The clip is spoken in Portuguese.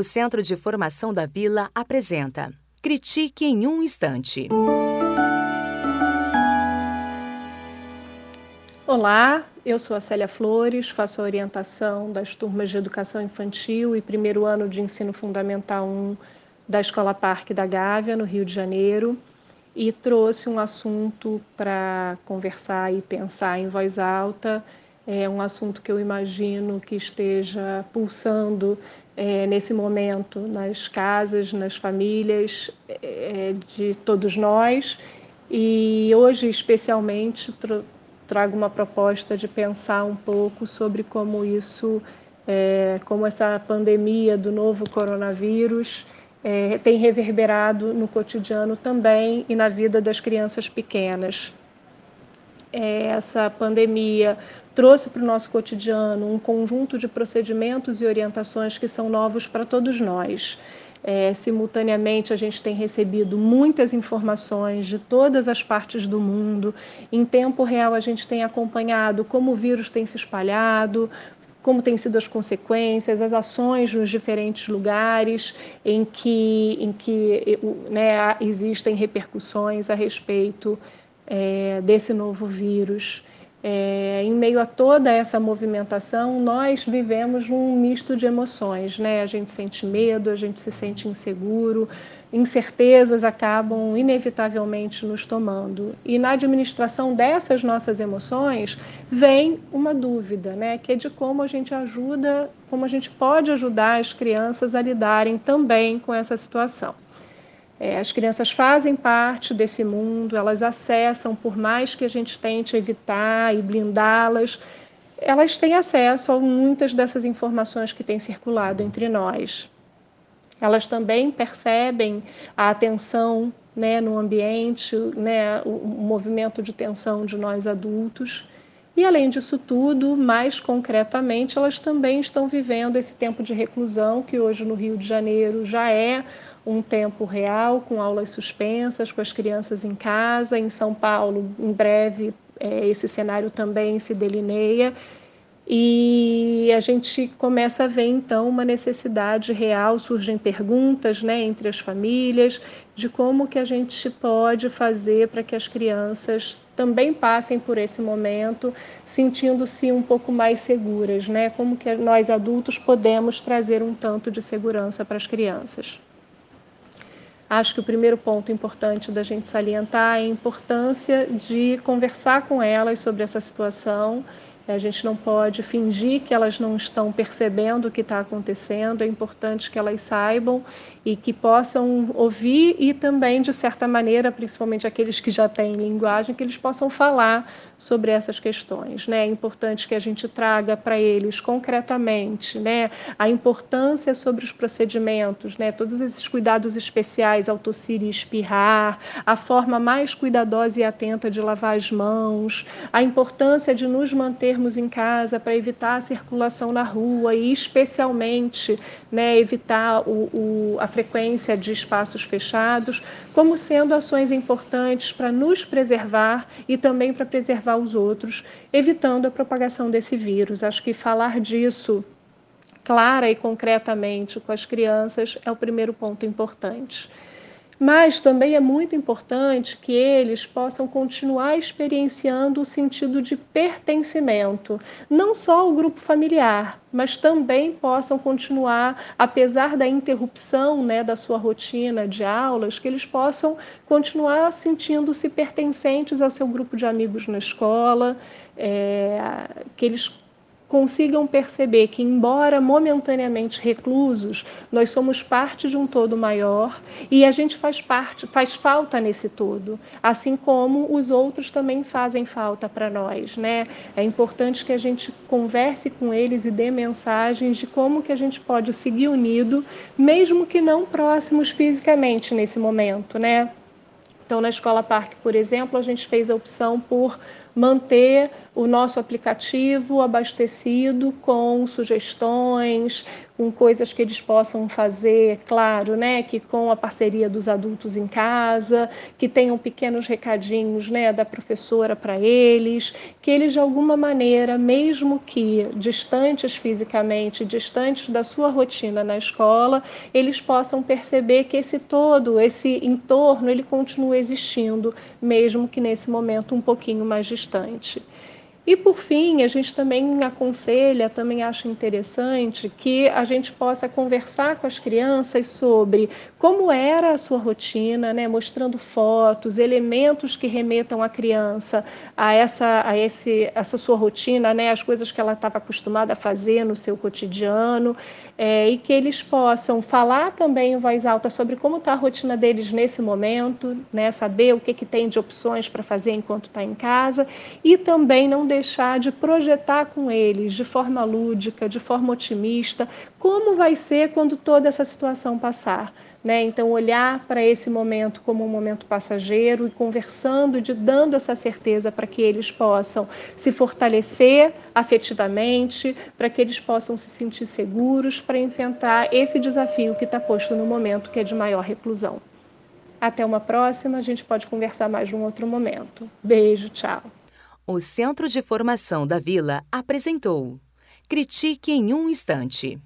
O Centro de Formação da Vila apresenta Critique em um Instante. Olá, eu sou a Célia Flores, faço a orientação das turmas de educação infantil e primeiro ano de ensino fundamental 1 da Escola Parque da Gávea, no Rio de Janeiro, e trouxe um assunto para conversar e pensar em voz alta. É um assunto que eu imagino que esteja pulsando é, nesse momento nas casas, nas famílias é, de todos nós. E hoje, especialmente, trago uma proposta de pensar um pouco sobre como isso, é, como essa pandemia do novo coronavírus é, tem reverberado no cotidiano também e na vida das crianças pequenas. É, essa pandemia trouxe para o nosso cotidiano um conjunto de procedimentos e orientações que são novos para todos nós. É, simultaneamente, a gente tem recebido muitas informações de todas as partes do mundo. Em tempo real, a gente tem acompanhado como o vírus tem se espalhado, como têm sido as consequências, as ações nos diferentes lugares em que, em que né, existem repercussões a respeito é, desse novo vírus. É, em meio a toda essa movimentação, nós vivemos um misto de emoções, né? A gente sente medo, a gente se sente inseguro, incertezas acabam inevitavelmente nos tomando. E na administração dessas nossas emoções vem uma dúvida, né? Que é de como a gente ajuda, como a gente pode ajudar as crianças a lidarem também com essa situação. É, as crianças fazem parte desse mundo, elas acessam, por mais que a gente tente evitar e blindá-las, elas têm acesso a muitas dessas informações que têm circulado entre nós. Elas também percebem a atenção né, no ambiente, né, o, o movimento de tensão de nós adultos. E além disso tudo, mais concretamente, elas também estão vivendo esse tempo de reclusão, que hoje no Rio de Janeiro já é um tempo real, com aulas suspensas, com as crianças em casa. Em São Paulo, em breve, é, esse cenário também se delineia. E a gente começa a ver então uma necessidade real, surgem perguntas né, entre as famílias de como que a gente pode fazer para que as crianças também passem por esse momento sentindo-se um pouco mais seguras, né? Como que nós adultos podemos trazer um tanto de segurança para as crianças. Acho que o primeiro ponto importante da gente salientar é a importância de conversar com elas sobre essa situação. A gente não pode fingir que elas não estão percebendo o que está acontecendo. É importante que elas saibam e que possam ouvir e também, de certa maneira, principalmente aqueles que já têm linguagem, que eles possam falar sobre essas questões. Né? É importante que a gente traga para eles concretamente né, a importância sobre os procedimentos, né, todos esses cuidados especiais ao e espirrar, a forma mais cuidadosa e atenta de lavar as mãos, a importância de nos mantermos em casa para evitar a circulação na rua e, especialmente, né, evitar o, o, a frequência de espaços fechados, como sendo ações importantes para nos preservar e também para preservar os outros, evitando a propagação desse vírus. Acho que falar disso clara e concretamente com as crianças é o primeiro ponto importante. Mas também é muito importante que eles possam continuar experienciando o sentido de pertencimento, não só ao grupo familiar, mas também possam continuar, apesar da interrupção né, da sua rotina de aulas, que eles possam continuar sentindo-se pertencentes ao seu grupo de amigos na escola, é, que eles consigam perceber que, embora momentaneamente reclusos, nós somos parte de um todo maior e a gente faz parte, faz falta nesse todo, assim como os outros também fazem falta para nós, né? É importante que a gente converse com eles e dê mensagens de como que a gente pode seguir unido, mesmo que não próximos fisicamente nesse momento, né? Então, na Escola Parque, por exemplo, a gente fez a opção por manter o nosso aplicativo abastecido com sugestões, com coisas que eles possam fazer, claro, né, que com a parceria dos adultos em casa, que tenham pequenos recadinhos, né, da professora para eles, que eles de alguma maneira, mesmo que distantes fisicamente, distantes da sua rotina na escola, eles possam perceber que esse todo, esse entorno, ele continua existindo, mesmo que nesse momento um pouquinho mais distante. E por fim, a gente também aconselha, também acha interessante que a gente possa conversar com as crianças sobre como era a sua rotina, né, mostrando fotos, elementos que remetam a criança a essa a esse essa sua rotina, né, as coisas que ela estava acostumada a fazer no seu cotidiano, é, e que eles possam falar também em voz alta sobre como está a rotina deles nesse momento, né, saber o que, que tem de opções para fazer enquanto está em casa, e também não deixar de projetar com eles de forma lúdica, de forma otimista, como vai ser quando toda essa situação passar. Né? Então, olhar para esse momento como um momento passageiro e conversando, de dando essa certeza para que eles possam se fortalecer afetivamente, para que eles possam se sentir seguros para enfrentar esse desafio que está posto no momento, que é de maior reclusão. Até uma próxima, a gente pode conversar mais num outro momento. Beijo, tchau. O Centro de Formação da Vila apresentou Critique em um Instante.